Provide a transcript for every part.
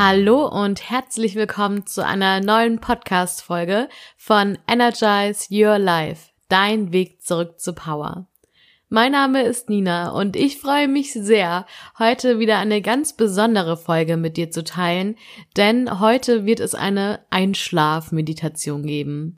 Hallo und herzlich willkommen zu einer neuen Podcast-Folge von Energize Your Life, dein Weg zurück zu Power. Mein Name ist Nina und ich freue mich sehr, heute wieder eine ganz besondere Folge mit dir zu teilen, denn heute wird es eine Einschlafmeditation geben.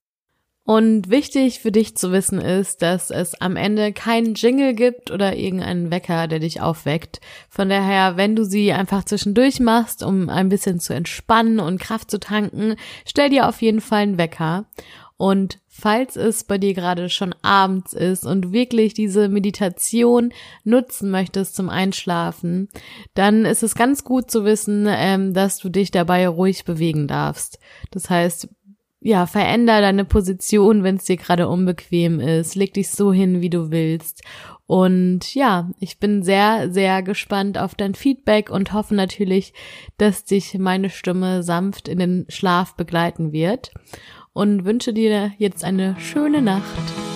Und wichtig für dich zu wissen ist, dass es am Ende keinen Jingle gibt oder irgendeinen Wecker, der dich aufweckt. Von daher, wenn du sie einfach zwischendurch machst, um ein bisschen zu entspannen und Kraft zu tanken, stell dir auf jeden Fall einen Wecker. Und falls es bei dir gerade schon abends ist und wirklich diese Meditation nutzen möchtest zum Einschlafen, dann ist es ganz gut zu wissen, ähm, dass du dich dabei ruhig bewegen darfst. Das heißt, ja, veränder deine Position, wenn es dir gerade unbequem ist. Leg dich so hin, wie du willst. Und ja, ich bin sehr, sehr gespannt auf dein Feedback und hoffe natürlich, dass dich meine Stimme sanft in den Schlaf begleiten wird. Und wünsche dir jetzt eine schöne Nacht.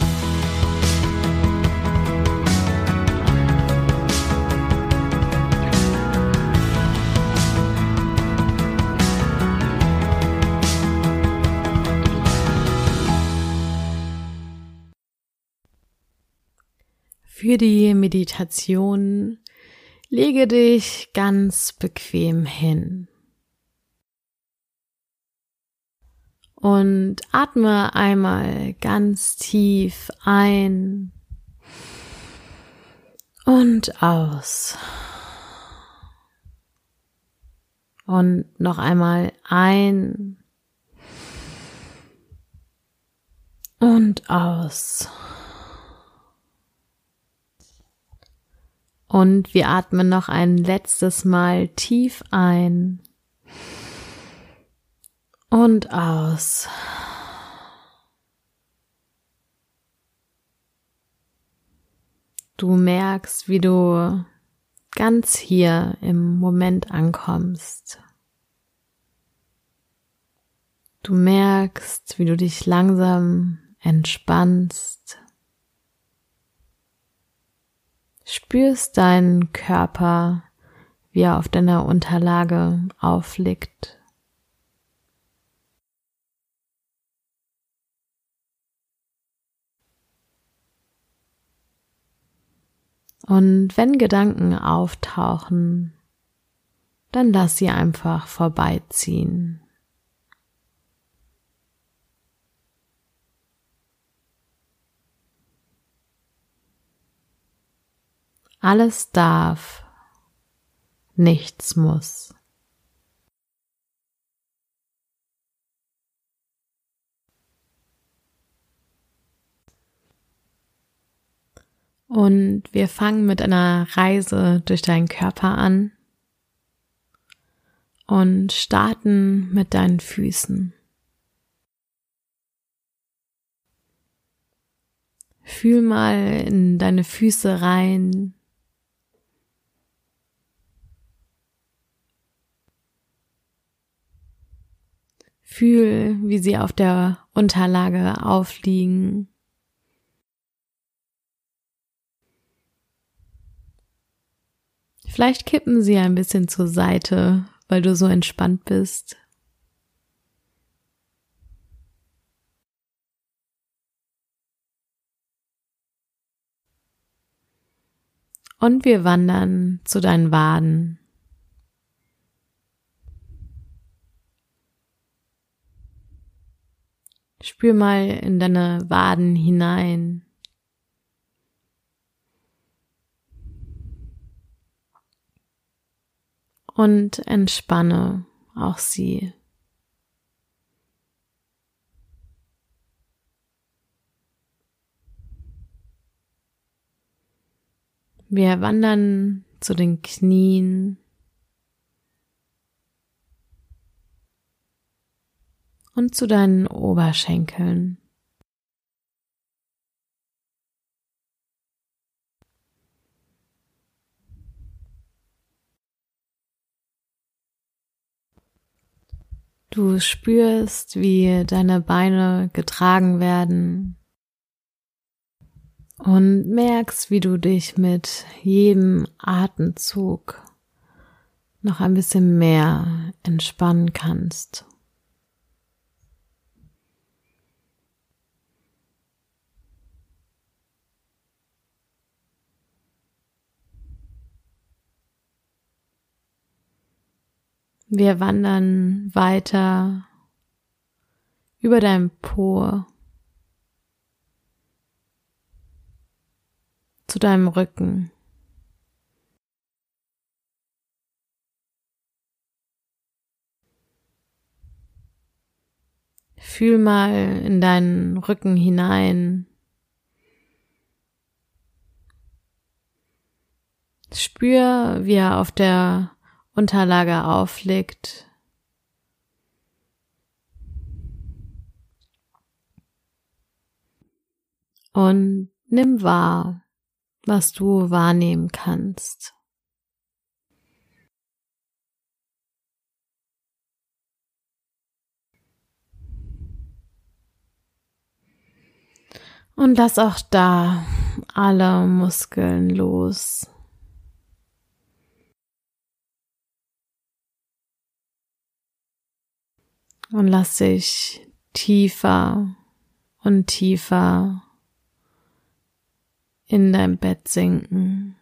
Für die Meditation lege dich ganz bequem hin und atme einmal ganz tief ein und aus. Und noch einmal ein und aus. Und wir atmen noch ein letztes Mal tief ein und aus. Du merkst, wie du ganz hier im Moment ankommst. Du merkst, wie du dich langsam entspannst spürst deinen Körper, wie er auf deiner Unterlage aufliegt. Und wenn Gedanken auftauchen, dann lass sie einfach vorbeiziehen. Alles darf, nichts muss. Und wir fangen mit einer Reise durch deinen Körper an und starten mit deinen Füßen. Fühl mal in deine Füße rein, Fühl, wie sie auf der Unterlage aufliegen. Vielleicht kippen sie ein bisschen zur Seite, weil du so entspannt bist. Und wir wandern zu deinen Waden. Spür mal in deine Waden hinein. Und entspanne auch sie. Wir wandern zu den Knien. Und zu deinen Oberschenkeln. Du spürst, wie deine Beine getragen werden und merkst, wie du dich mit jedem Atemzug noch ein bisschen mehr entspannen kannst. Wir wandern weiter über deinem Po zu deinem Rücken. Fühl mal in deinen Rücken hinein. Spür, wie er auf der Unterlage aufliegt. Und nimm wahr, was du wahrnehmen kannst. Und lass auch da alle Muskeln los. Und lass dich tiefer und tiefer in dein Bett sinken.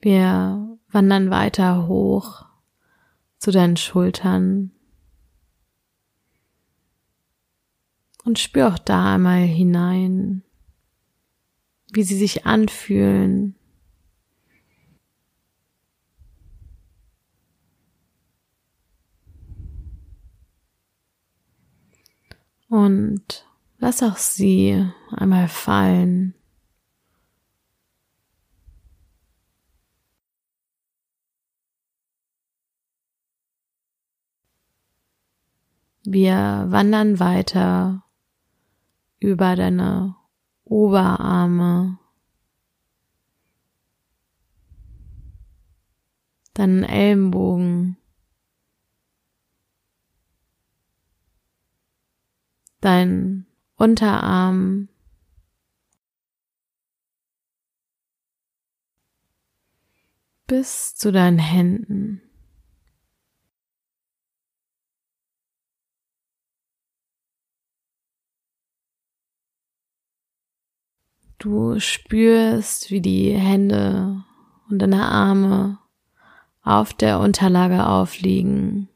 Wir wandern weiter hoch zu deinen Schultern und spür auch da einmal hinein, wie sie sich anfühlen. Und lass auch sie einmal fallen. Wir wandern weiter über deine Oberarme, deinen Ellenbogen, dein Unterarm, bis zu deinen Händen. Du spürst, wie die Hände und deine Arme auf der Unterlage aufliegen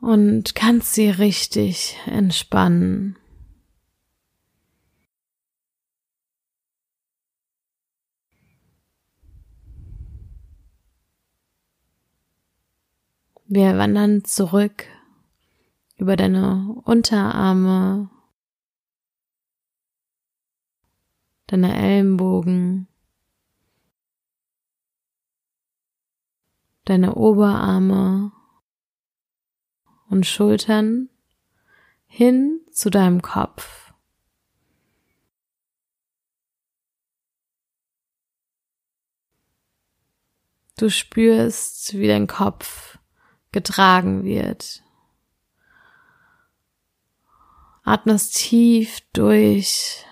und kannst sie richtig entspannen. Wir wandern zurück über deine Unterarme deine Ellenbogen, deine Oberarme und Schultern hin zu deinem Kopf. Du spürst, wie dein Kopf getragen wird. Atmest tief durch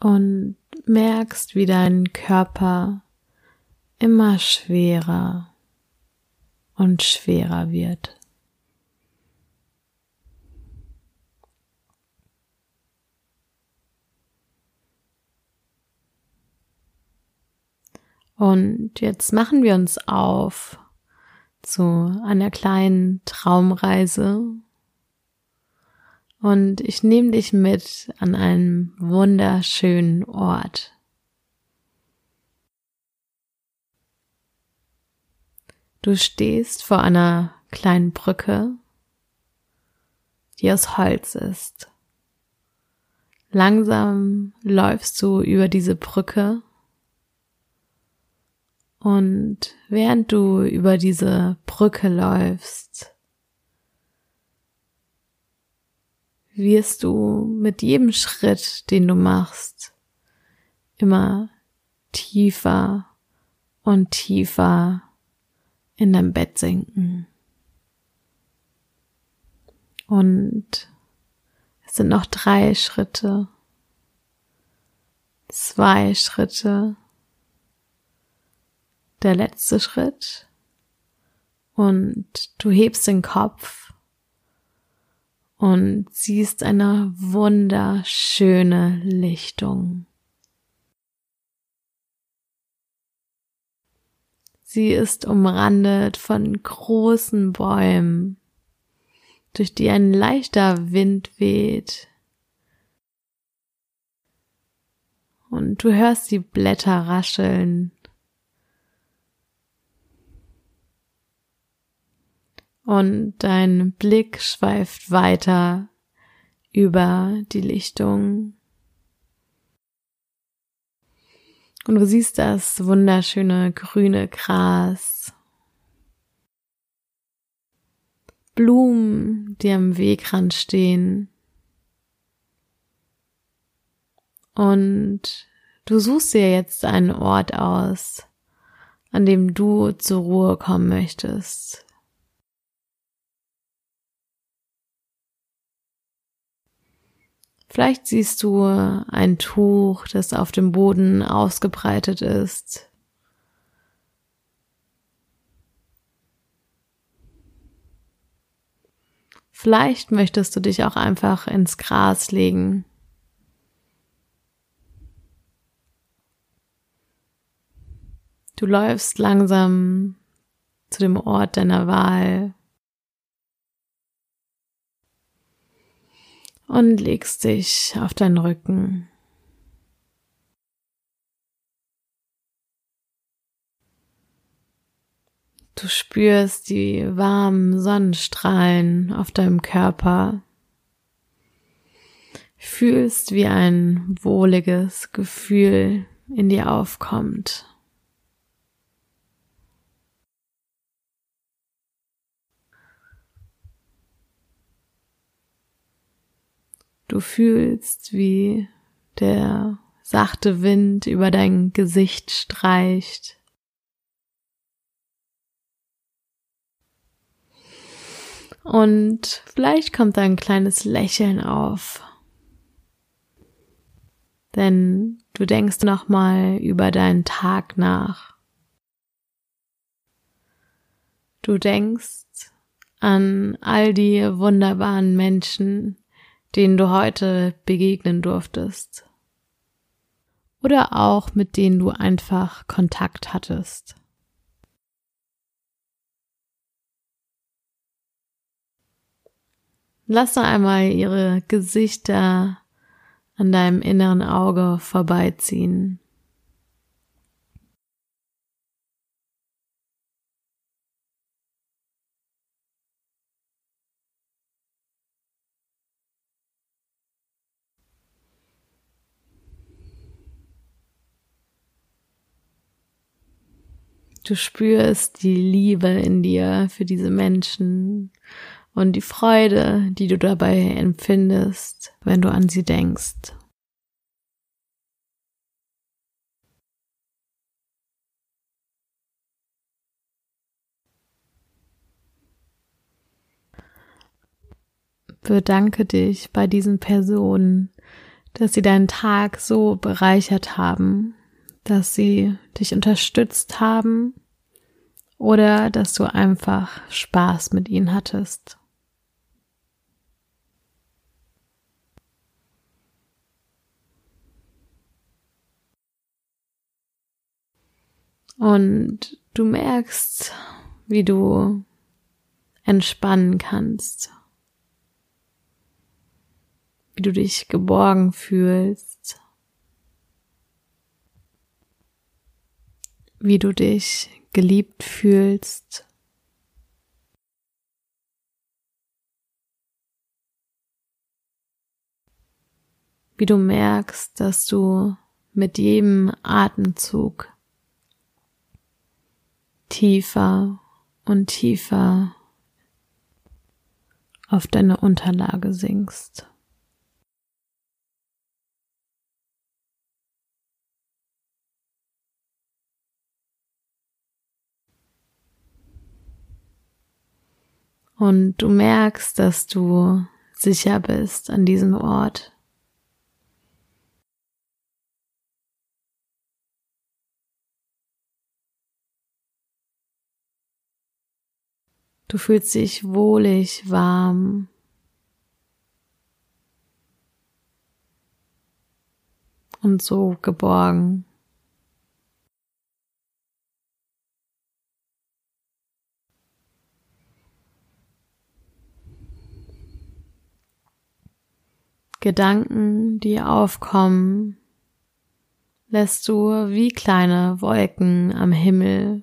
und merkst, wie dein Körper immer schwerer und schwerer wird. Und jetzt machen wir uns auf zu einer kleinen Traumreise und ich nehme dich mit an einem wunderschönen Ort. Du stehst vor einer kleinen Brücke, die aus Holz ist. Langsam läufst du über diese Brücke und während du über diese Brücke läufst, wirst du mit jedem Schritt, den du machst, immer tiefer und tiefer in dein Bett sinken. Und Es sind noch drei Schritte, zwei Schritte, der letzte Schritt und du hebst den Kopf und siehst eine wunderschöne Lichtung. Sie ist umrandet von großen Bäumen, durch die ein leichter Wind weht. Und du hörst die Blätter rascheln. Und dein Blick schweift weiter über die Lichtung. Und du siehst das wunderschöne grüne Gras Blumen, die am Wegrand stehen. Und du suchst dir jetzt einen Ort aus, an dem du zur Ruhe kommen möchtest. Vielleicht siehst du ein Tuch, das auf dem Boden ausgebreitet ist. Vielleicht möchtest du dich auch einfach ins Gras legen. Du läufst langsam zu dem Ort deiner Wahl und legst dich auf deinen Rücken. Du spürst die warmen Sonnenstrahlen auf deinem Körper. Fühlst, wie ein wohliges Gefühl in dir aufkommt. Du fühlst, wie der sachte Wind über dein Gesicht streicht. Und vielleicht kommt da ein kleines Lächeln auf. Denn du denkst nochmal über deinen Tag nach. Du denkst an all die wunderbaren Menschen, denen du heute begegnen durftest. Oder auch mit denen du einfach Kontakt hattest. Lass doch einmal ihre Gesichter an deinem inneren Auge vorbeiziehen. Du spürst die Liebe in dir für diese Menschen und die Freude, die du dabei empfindest, wenn du an sie denkst. Bedanke dich bei diesen Personen, dass sie deinen Tag so bereichert haben, dass sie dich unterstützt haben oder dass du einfach Spaß mit ihnen hattest. Und du merkst, wie du entspannen kannst, wie du dich geborgen fühlst, wie du dich geliebt fühlst. Wie du merkst, dass du mit jedem Atemzug tiefer und tiefer auf deine Unterlage sinkst. Und du merkst, dass du sicher bist an diesem Ort. Du fühlst dich wohlig, warm. Und so geborgen. Gedanken, die aufkommen, lässt du wie kleine Wolken am Himmel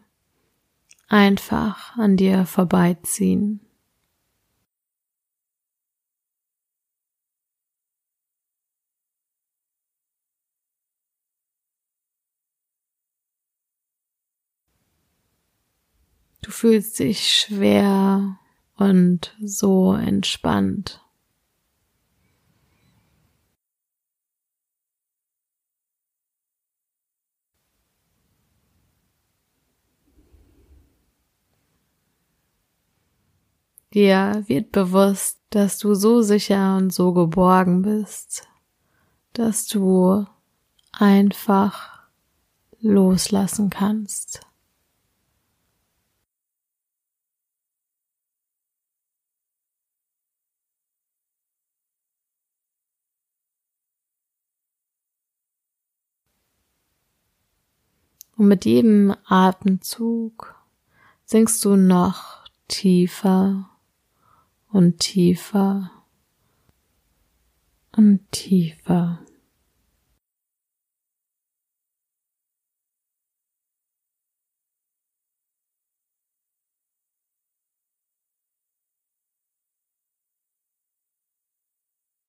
einfach an dir vorbeiziehen. Du fühlst dich schwer und so entspannt. Dir wird bewusst, dass du so sicher und so geborgen bist, dass du einfach loslassen kannst. Und mit jedem Atemzug sinkst du noch tiefer und tiefer und tiefer.